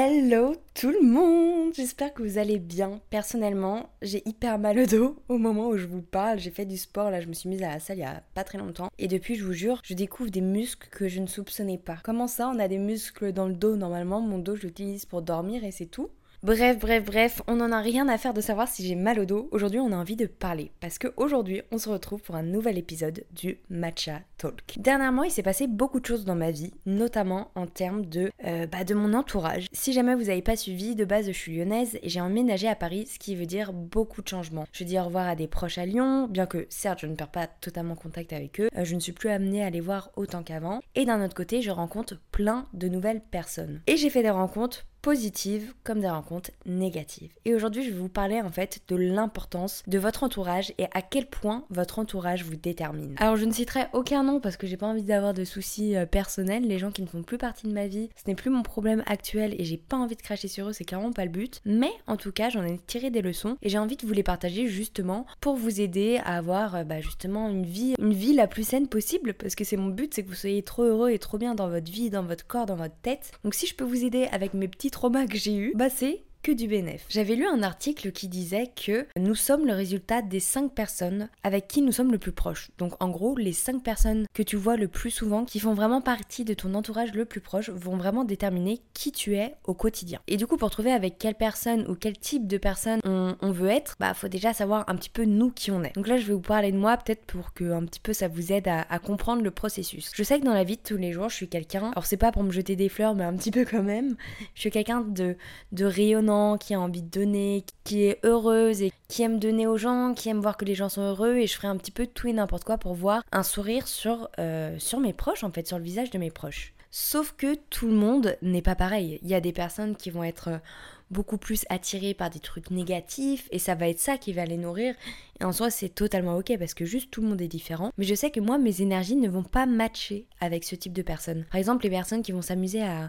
Hello tout le monde J'espère que vous allez bien. Personnellement, j'ai hyper mal au dos au moment où je vous parle. J'ai fait du sport, là je me suis mise à la salle il y a pas très longtemps. Et depuis, je vous jure, je découvre des muscles que je ne soupçonnais pas. Comment ça, on a des muscles dans le dos? Normalement Mon dos, je l'utilise pour dormir et c'est tout. Bref, bref, bref, on n'en a rien à faire de savoir si j'ai mal au dos. Aujourd'hui, on a envie de parler parce qu'aujourd'hui, on se retrouve pour un nouvel épisode du Matcha Talk. Dernièrement, il s'est passé beaucoup de choses dans ma vie, notamment en termes de, euh, bah, de mon entourage. Si jamais vous n'avez pas suivi, de base, je suis lyonnaise et j'ai emménagé à Paris, ce qui veut dire beaucoup de changements. Je dis au revoir à des proches à Lyon, bien que certes, je ne perds pas totalement contact avec eux. Euh, je ne suis plus amenée à les voir autant qu'avant. Et d'un autre côté, je rencontre plein de nouvelles personnes. Et j'ai fait des rencontres positives comme des rencontres négatives. Et aujourd'hui, je vais vous parler en fait de l'importance de votre entourage et à quel point votre entourage vous détermine. Alors, je ne citerai aucun nom parce que j'ai pas envie d'avoir de soucis euh, personnels. Les gens qui ne font plus partie de ma vie, ce n'est plus mon problème actuel et j'ai pas envie de cracher sur eux, c'est clairement pas le but. Mais en tout cas, j'en ai tiré des leçons et j'ai envie de vous les partager justement pour vous aider à avoir euh, bah, justement une vie, une vie la plus saine possible parce que c'est mon but, c'est que vous soyez trop heureux et trop bien dans votre vie, dans votre corps, dans votre tête. Donc si je peux vous aider avec mes petits trauma que j'ai eu, bah c'est du bénéf. J'avais lu un article qui disait que nous sommes le résultat des 5 personnes avec qui nous sommes le plus proches. Donc en gros, les 5 personnes que tu vois le plus souvent, qui font vraiment partie de ton entourage le plus proche, vont vraiment déterminer qui tu es au quotidien. Et du coup, pour trouver avec quelle personne ou quel type de personne on, veut être, bah faut déjà savoir un petit peu nous qui on est. Donc là, je vais vous parler de moi peut-être pour que un petit peu ça vous aide à, à comprendre le processus. Je sais que dans la vie de tous les jours, je suis quelqu'un, alors c'est pas pour me jeter des fleurs, mais un petit peu quand même, je suis quelqu'un de, de rayonnant qui a envie de donner, qui est heureuse et qui aime donner aux gens, qui aime voir que les gens sont heureux et je ferai un petit peu tout et n'importe quoi pour voir un sourire sur, euh, sur mes proches en fait, sur le visage de mes proches. Sauf que tout le monde n'est pas pareil. Il y a des personnes qui vont être beaucoup plus attirés par des trucs négatifs et ça va être ça qui va les nourrir. Et en soi, c'est totalement ok parce que juste tout le monde est différent. Mais je sais que moi, mes énergies ne vont pas matcher avec ce type de personnes. Par exemple, les personnes qui vont s'amuser à,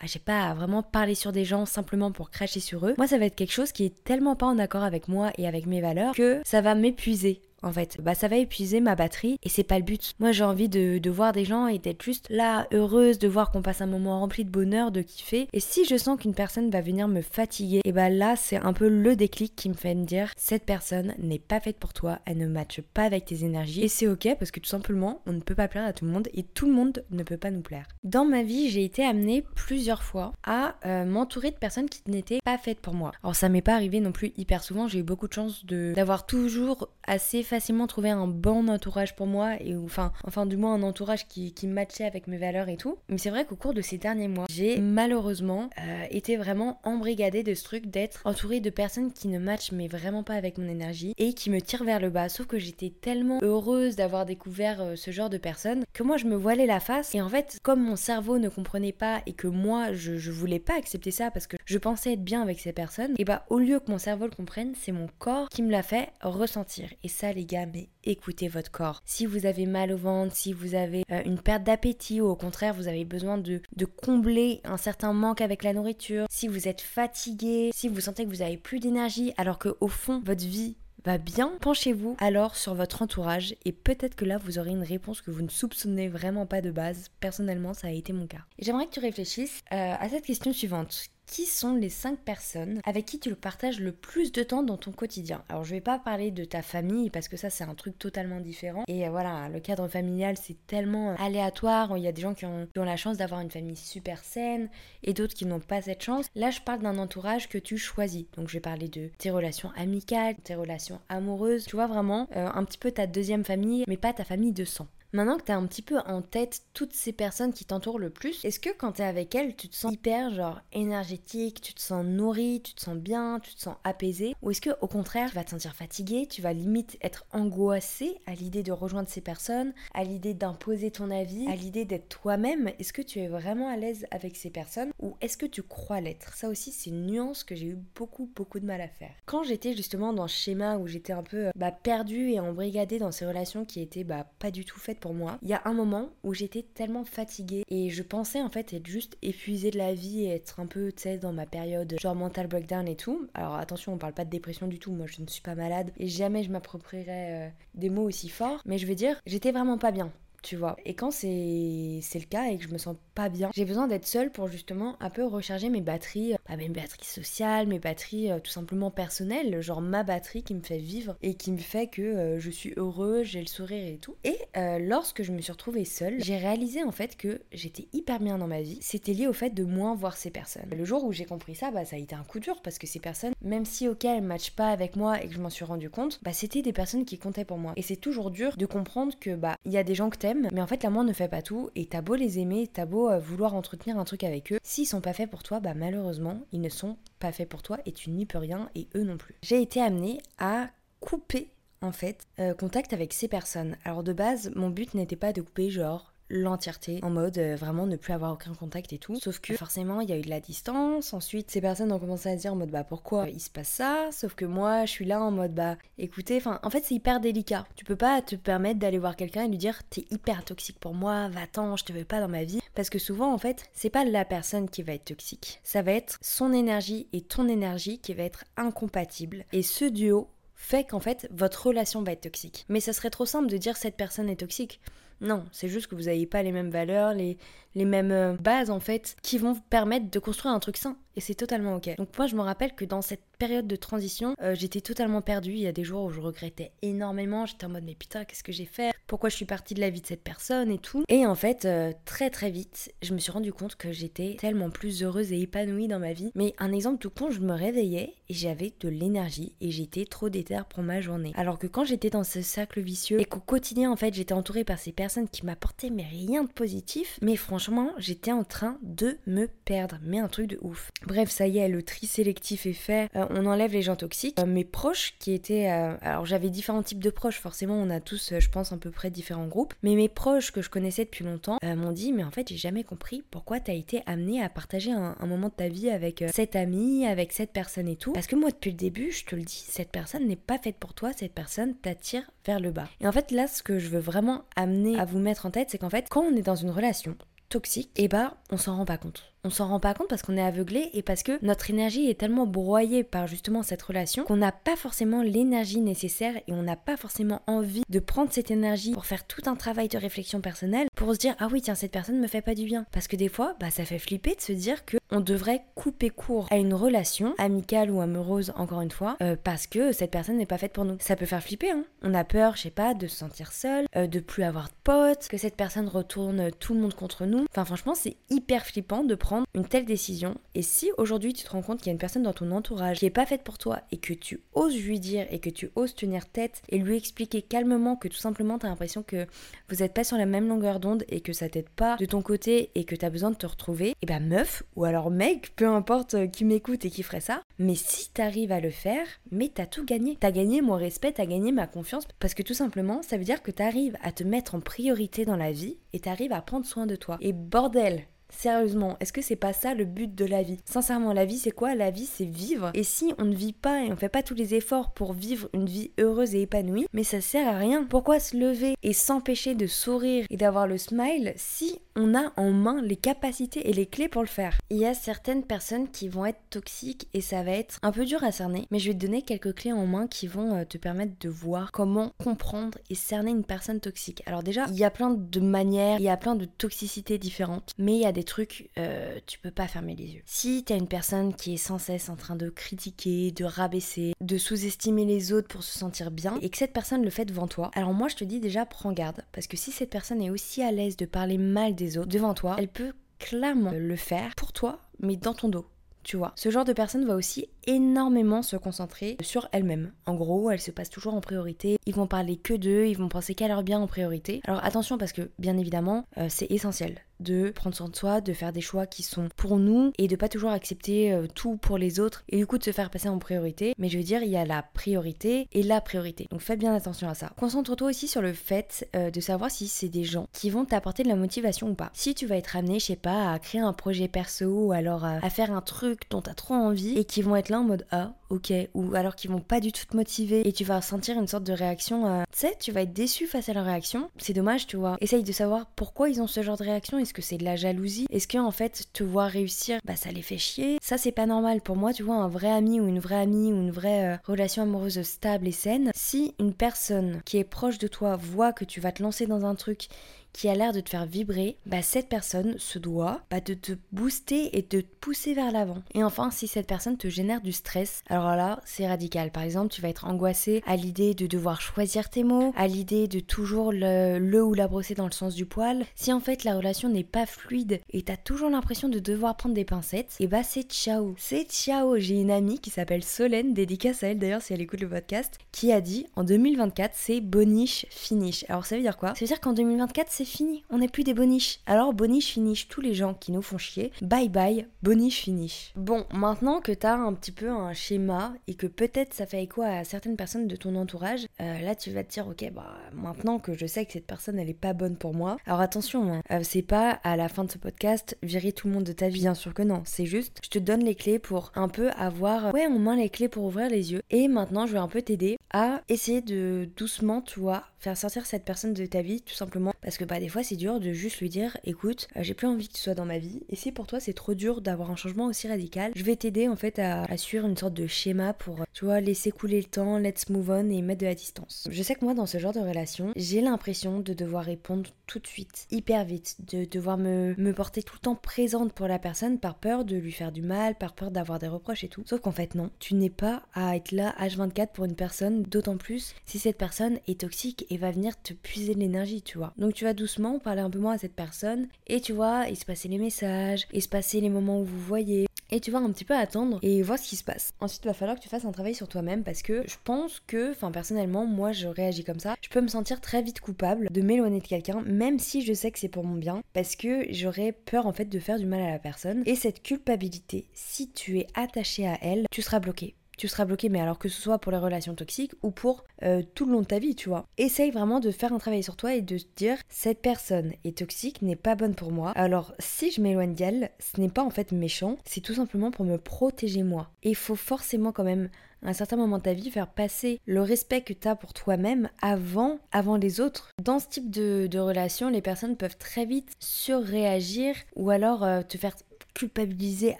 à, je sais pas, à vraiment parler sur des gens simplement pour cracher sur eux. Moi, ça va être quelque chose qui est tellement pas en accord avec moi et avec mes valeurs que ça va m'épuiser en fait. Bah ça va épuiser ma batterie et c'est pas le but. Moi j'ai envie de, voir des gens et d'être juste là, heureuse, de voir qu'on passe un moment rempli de bonheur, de kiffer. Et si je sens qu'une personne va venir me fatiguer, et bah là c'est un peu le déclic qui me fait me dire cette personne n'est pas faite pour toi, elle ne matche pas avec tes énergies. Et c'est ok parce que tout simplement on ne peut pas plaire à tout le monde et tout le monde ne peut pas nous plaire. Dans ma vie j'ai été amenée plusieurs fois à euh, m'entourer de personnes qui n'étaient pas faites pour moi. Alors ça m'est pas arrivé non plus hyper souvent, j'ai eu beaucoup de chance d'avoir toujours assez facilement un bon entourage pour moi et enfin enfin du moins un entourage qui, qui matchait avec mes valeurs et tout. Mais c'est vrai qu'au cours de ces derniers mois j'ai malheureusement euh, été vraiment embrigadée de ce truc d'être entourée de personnes qui ne matchent mais vraiment pas avec mon énergie et qui me tirent vers le bas. Sauf que j'étais tellement heureuse d'avoir découvert euh, ce genre de personnes que moi je me voilais la face. Et en fait comme mon cerveau ne comprenait pas et que moi je, je voulais pas accepter ça parce que je pensais être bien avec ces personnes et bah au lieu que mon cerveau le comprenne c'est mon corps qui me l'a fait ressentir et ça, les gars, mais écoutez votre corps. Si vous avez mal au ventre, si vous avez euh, une perte d'appétit ou au contraire, vous avez besoin de, combler un certain manque avec la nourriture, si vous êtes fatigué, si vous sentez que vous avez plus d'énergie alors que au fond, votre vie va bien, penchez-vous alors sur votre entourage et peut-être que là vous aurez une réponse que vous ne soupçonnez vraiment pas de base. Personnellement, ça a été mon cas. J'aimerais que tu réfléchisses euh, à cette question suivante qui sont les 5 personnes avec qui tu le partages le plus de temps dans ton quotidien Alors je vais pas parler de ta famille parce que ça c'est un truc totalement différent. Et euh, voilà, le cadre familial c'est tellement euh, aléatoire. Il y a des gens qui ont, la chance d'avoir une famille super saine et d'autres qui n'ont pas cette chance. Là je parle d'un entourage que tu choisis. Donc je vais parler de tes relations amicales, tes relations amoureuses. Tu vois vraiment euh, un petit peu ta deuxième famille mais pas ta famille de sang. Maintenant que tu as un petit peu en tête toutes ces personnes qui t'entourent le plus, est-ce que quand tu es avec elles, tu te sens hyper genre énergétique, tu te sens nourri, tu te sens bien, tu te sens apaisé Ou est-ce que au contraire, tu vas te sentir fatigué, tu vas limite être angoissé à l'idée de rejoindre ces personnes, à l'idée d'imposer ton avis, à l'idée d'être toi-même? Est-ce que tu es vraiment à l'aise avec ces personnes? Ou est-ce que tu crois l'être? Ça aussi, c'est une nuance que j'ai eu beaucoup beaucoup de mal à faire. Quand j'étais justement dans ce schéma où j'étais un peu bah, perdue et embrigadée dans ces relations qui étaient bah, pas du tout faites moi. Il y a un moment où j'étais tellement fatiguée et je pensais en fait être juste épuisée de la vie et être un peu, tu sais, dans ma période genre mental breakdown et tout. Alors attention, on parle pas de dépression du tout, moi je ne suis pas malade et jamais je m'approprierais euh, des mots aussi forts, mais je veux dire, j'étais vraiment pas bien tu vois. Et quand c'est le cas et que je me sens pas bien, j'ai besoin d'être seule pour justement un peu recharger mes batteries, bah, mes batteries sociales, mes batteries euh, tout simplement personnelles, genre ma batterie qui me fait vivre et qui me fait que euh, je suis heureuse, j'ai le sourire et tout. Et euh, lorsque je me suis retrouvée seule, j'ai réalisé en fait que j'étais hyper bien dans ma vie. C'était lié au fait de moins voir ces personnes. Le jour où j'ai compris ça, bah ça a été un coup dur parce que ces personnes, même si ok elles matchent pas avec moi et que je m'en suis rendu compte, bah c'était des personnes qui comptaient pour moi. Et c'est toujours dur de comprendre que bah il y a des gens que t'aimes, mais en fait l'amour ne fait pas tout et t'as beau les aimer, t'as beau euh, vouloir entretenir un truc avec eux, s'ils sont pas faits pour toi, bah malheureusement ils ne sont pas faits pour toi et tu n'y peux rien et eux non plus. J'ai été amenée à couper en fait euh, contact avec ces personnes. Alors de base, mon but n'était pas de couper genre l'entièreté en mode euh, vraiment ne plus avoir aucun contact et tout. Sauf que forcément il y a eu de la distance. Ensuite ces personnes ont commencé à dire en mode bah pourquoi il se passe ça? Sauf que moi je suis là en mode bah écoutez, enfin en fait c'est hyper délicat. Tu peux pas te permettre d'aller voir quelqu'un et lui dire t'es hyper toxique pour moi, va-t'en, je te veux pas dans ma vie. Parce que souvent en fait c'est pas la personne qui va être toxique. Ça va être son énergie et ton énergie qui va être incompatible. Et ce duo fait qu'en fait votre relation va être toxique. Mais ça serait trop simple de dire cette personne est toxique. Non, c'est juste que vous n'avez pas les mêmes valeurs, les, les mêmes euh, bases en fait, qui vont vous permettre de construire un truc sain. Et c'est totalement ok. Donc moi je me rappelle que dans cette période de transition, euh, j'étais totalement perdue. Il y a des jours où je regrettais énormément. J'étais en mode mais putain qu'est-ce que j'ai fait? Pourquoi je suis partie de la vie de cette personne et tout? Et en fait euh, très très vite, je me suis rendu compte que j'étais tellement plus heureuse et épanouie dans ma vie. Mais un exemple tout con, je me réveillais et j'avais de l'énergie et j'étais trop déter pour ma journée. Alors que quand j'étais dans ce cercle vicieux et qu'au quotidien en fait j'étais entourée par ces personnes qui m'apportaient mais rien de positif, mais franchement j'étais en train de me perdre. Mais un truc de ouf. Bref, ça y est, le tri sélectif est fait. Euh, on enlève les gens toxiques. Euh, mes proches qui étaient... Euh, alors j'avais différents types de proches, forcément on a tous, je pense, à peu près différents groupes. Mais mes proches que je connaissais depuis longtemps m'ont dit, mais en fait j'ai jamais compris pourquoi t'as été amené à partager un, moment de ta vie avec cette amie, avec cette personne et tout. Parce que moi depuis le début, je te le dis, cette personne n'est pas faite pour toi, cette personne t'attire vers le bas. Et en fait là, ce que je veux vraiment amener à vous mettre en tête, c'est qu'en fait, quand on est dans une relation toxique, et eh bah on s'en rend pas compte on s'en rend pas compte parce qu'on est aveuglé et parce que notre énergie est tellement broyée par justement cette relation qu'on n'a pas forcément l'énergie nécessaire et on n'a pas forcément envie de prendre cette énergie pour faire tout un travail de réflexion personnelle pour se dire ah oui tiens cette personne me fait pas du bien. Parce que des fois bah ça fait flipper de se dire que on devrait couper court à une relation amicale ou amoureuse encore une fois euh, parce que cette personne n'est pas faite pour nous. Ça peut faire flipper hein. On a peur je sais pas de se sentir seul euh, de plus avoir de potes que cette personne retourne tout le monde contre nous. Enfin franchement c'est hyper flippant de prendre une telle décision. Et si aujourd'hui tu te rends compte qu'il y a une personne dans ton entourage qui est pas faite pour toi et que tu oses lui dire et que tu oses tenir tête et lui expliquer calmement que tout simplement tu as l'impression que vous n'êtes pas sur la même longueur d'onde et que ça t'aide pas de ton côté et que tu as besoin de te retrouver, et eh ben meuf ou alors mec, peu importe euh, qui m'écoute et qui ferait ça, mais si t'arrives à le faire, mais t'as tout gagné. T'as gagné mon respect, t'as gagné ma confiance parce que tout simplement ça veut dire que t'arrives à te mettre en priorité dans la vie et t'arrives à prendre soin de toi. Et bordel, Sérieusement, est-ce que c'est pas ça le but de la vie? Sincèrement, la vie c'est quoi? La vie c'est vivre. Et si on ne vit pas et on fait pas tous les efforts pour vivre une vie heureuse et épanouie, mais ça sert à rien. Pourquoi se lever et s'empêcher de sourire et d'avoir le smile si on a en main les capacités et les clés pour le faire Il y a certaines personnes qui vont être toxiques et ça va être un peu dur à cerner, mais je vais te donner quelques clés en main qui vont euh, te permettre de voir comment comprendre et cerner une personne toxique. Alors déjà, il y a plein de manières, il y a plein de toxicités différentes, mais il y a des trucs, euh, tu peux pas fermer les yeux. Si t'as une personne qui est sans cesse en train de critiquer, de rabaisser, de sous-estimer les autres pour se sentir bien, et que cette personne le fait devant toi, alors moi je te dis déjà prends garde, parce que si cette personne est aussi à l'aise de parler mal des devant toi, elle peut clairement le faire pour toi, mais dans ton dos tu vois. Ce genre de personne va aussi énormément se concentrer sur elle-même. En gros, elle se passe toujours en priorité, ils vont parler que d'eux, ils vont penser qu'à leur bien en priorité. Alors attention parce que bien évidemment, euh, c'est essentiel de prendre soin de soi, de faire des choix qui sont pour nous et de pas toujours accepter euh, tout pour les autres et du coup de se faire passer en priorité. Mais je veux dire, il y a la priorité et la priorité. Donc fais bien attention à ça. Concentre-toi aussi sur le fait euh, de savoir si c'est des gens qui vont t'apporter de la motivation ou pas. Si tu vas être amené, je sais pas, à créer un projet perso ou alors à, faire un truc dont tu as trop envie et qui vont être là en mode ah ok ou alors qu'ils vont pas du tout te motiver et tu vas sentir une sorte de réaction euh, tu sais tu vas être déçu face à leur réaction c'est dommage tu vois essaye de savoir pourquoi ils ont ce genre de réaction que c'est de la jalousie. Est-ce que en fait te voir réussir bah ça les fait chier? Ça c'est pas normal. Pour moi tu vois un vrai ami ou une vraie amie ou une vraie euh, relation amoureuse stable et saine si une personne qui est proche de toi voit que tu vas te lancer dans un truc qui a l'air de te faire vibrer, bah cette personne se doit bah, de te booster et de te pousser vers l'avant. Et enfin, si cette personne te génère du stress, alors là, c'est radical. Par exemple, tu vas être angoissé à l'idée de devoir choisir tes mots, à l'idée de toujours le, le ou la brosser dans le sens du poil. Si en fait la relation n'est pas fluide et t'as toujours l'impression de devoir prendre des pincettes, et bah c'est ciao. C'est ciao. J'ai une amie qui s'appelle Solène, dédicace à elle d'ailleurs si elle écoute le podcast, qui a dit en 2024 c'est boniche finish. Alors ça veut dire quoi? Ça veut dire qu'en 2024 c'est fini, on n'est plus des boniches. Alors boniche finish, tous les gens qui nous font chier, bye bye, boniche finish. Bon, maintenant que t'as un petit peu un schéma et que peut-être ça fait écho à certaines personnes de ton entourage, euh, là tu vas te dire ok bah maintenant que je sais que cette personne elle est pas bonne pour moi. Alors attention, hein, euh, c'est pas à la fin de ce podcast virer tout le monde de ta vie, bien sûr que non. C'est juste je te donne les clés pour un peu avoir ouais en main les clés pour ouvrir les yeux. Et maintenant je vais un peu t'aider à essayer de doucement tu vois faire sortir cette personne de ta vie tout simplement parce que bah des fois c'est dur de juste lui dire écoute euh, j'ai plus envie que tu sois dans ma vie. Et si pour toi c'est trop dur d'avoir un changement aussi radical. Je vais t'aider en fait à, suivre une sorte de schéma pour tu vois laisser couler le temps let's move on et mettre de la distance. Je sais que moi dans ce genre de relation j'ai l'impression de devoir répondre tout de suite hyper vite de devoir me, me porter tout le temps présente pour la personne par peur de lui faire du mal par peur d'avoir des reproches et tout. Sauf qu'en fait non. Tu n'es pas à être là H24 pour une personne d'autant plus si cette personne est toxique et va venir te puiser de l'énergie, tu vois. Donc tu vas doucement parler un peu moins à cette personne et tu vois, il se passer les messages, il se passer les moments où vous voyez. Et tu vas un petit peu attendre et voir ce qui se passe. Ensuite, il va falloir que tu fasses un travail sur toi-même parce que je pense que, enfin personnellement, moi je réagis comme ça. Je peux me sentir très vite coupable de m'éloigner de quelqu'un, même si je sais que c'est pour mon bien, parce que j'aurais peur en fait de faire du mal à la personne. Et cette culpabilité, si tu es attaché à elle, tu seras bloqué tu seras bloqué, mais alors que ce soit pour les relations toxiques ou pour euh, tout le long de ta vie, tu vois. Essaye vraiment de faire un travail sur toi et de te dire cette personne est toxique, n'est pas bonne pour moi. Alors si je m'éloigne d'elle, ce n'est pas en fait méchant, c'est tout simplement pour me protéger moi. Et il faut forcément quand même à un certain moment de ta vie, faire passer le respect que tu as pour toi-même avant, avant les autres. Dans ce type de, relation, les personnes peuvent très vite surréagir ou alors euh, te faire culpabiliser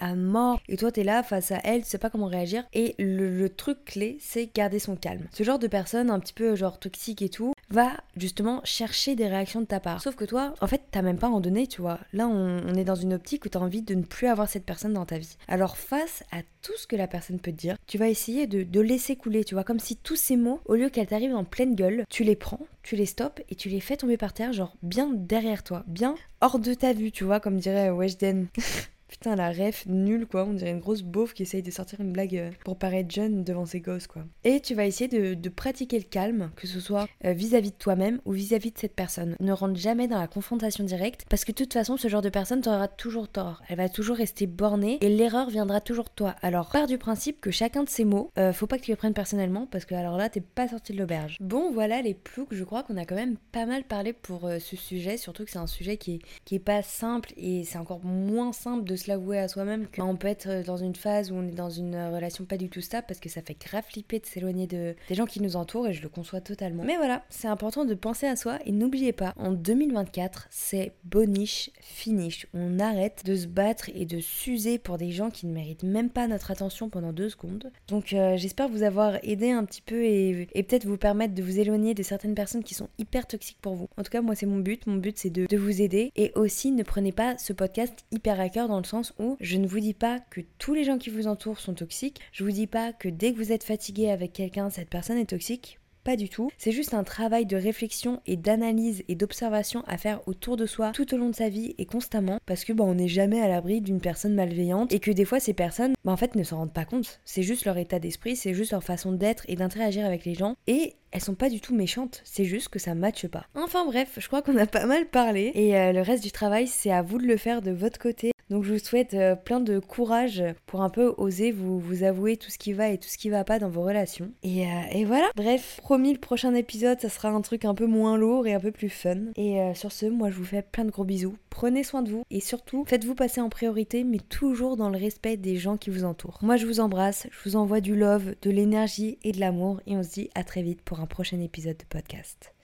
à mort et toi t'es là face à elle, tu sais pas comment réagir et le, truc clé c'est garder son calme. Ce genre de personne un petit peu genre toxique et tout va justement chercher des réactions de ta part. Sauf que toi, en fait, t'as même pas en donné, tu vois. Là, on, est dans une optique où t'as envie de ne plus avoir cette personne dans ta vie. Alors, face à tout ce que la personne peut dire, tu vas essayer de, de laisser couler, tu vois, comme si tous ces mots, au lieu qu'elles t'arrivent en pleine gueule, tu les prends, tu les stops et tu les fais tomber par terre, genre bien derrière toi, bien hors de ta vue, tu vois, comme dirait Weshden. Putain, la ref, nulle quoi. On dirait une grosse beauf qui essaye de sortir une blague euh, pour paraître jeune devant ses gosses quoi. Et tu vas essayer de, pratiquer le calme, que ce soit euh, vis-à-vis de toi-même ou vis-à-vis de cette personne. Ne rentre jamais dans la confrontation directe parce que de toute façon, ce genre de personne t'aura toujours tort. Elle va toujours rester bornée et l'erreur viendra toujours toi. Pars du principe que chacun de ces mots, euh, faut pas que tu les prennes personnellement parce que alors là, t'es pas sorti de l'auberge. Bon, voilà les ploucs. Je crois qu'on a quand même pas mal parlé pour ce sujet, surtout que c'est un sujet qui est, pas simple et c'est encore moins simple de se l'avouer à soi-même qu'on peut être dans une phase où on est dans une relation pas du tout stable parce que ça fait grave flipper de s'éloigner de, des gens qui nous entourent et je le conçois totalement. Mais voilà, c'est important de penser à soi et n'oubliez pas, en 2024, c'est boniche finish. On arrête de se battre et de s'user pour des gens qui ne méritent même pas notre attention pendant deux secondes. Donc euh, j'espère vous avoir aidé un petit peu et, peut-être vous permettre de vous éloigner de certaines personnes qui sont hyper toxiques pour vous. En tout cas, moi c'est mon but. Mon but c'est de, de vous aider et aussi ne prenez pas ce podcast hyper à cœur dans le sens où je ne vous dis pas que tous les gens qui vous entourent sont toxiques. Je vous dis pas que dès que vous êtes fatigué avec quelqu'un, cette personne est toxique. Pas du tout. C'est juste un travail de réflexion et d'analyse et d'observation à faire autour de soi tout au long de sa vie et constamment parce que bah, on n'est jamais à l'abri d'une personne malveillante et que des fois ces personnes bah, en fait ne s'en rendent pas compte. C'est juste leur état d'esprit, c'est juste leur façon d'être et d'interagir avec les gens et elles sont pas du tout méchantes, c'est juste que ça matche pas. Enfin bref, je crois qu'on a pas mal parlé et euh, le reste du travail c'est à vous de le faire de votre côté donc je vous souhaite euh, plein de courage pour un peu oser vous, vous avouer tout ce qui va et tout ce qui va pas dans vos relations. Et, euh, voilà. Bref, promis, le prochain épisode, ça sera un truc un peu moins lourd et un peu plus fun. Et euh, sur ce, moi je vous fais plein de gros bisous. Prenez soin de vous et surtout, faites-vous passer en priorité, mais toujours dans le respect des gens qui vous entourent. Moi je vous embrasse, je vous envoie du love, de l'énergie et de l'amour et on se dit à très vite pour un prochain épisode de podcast.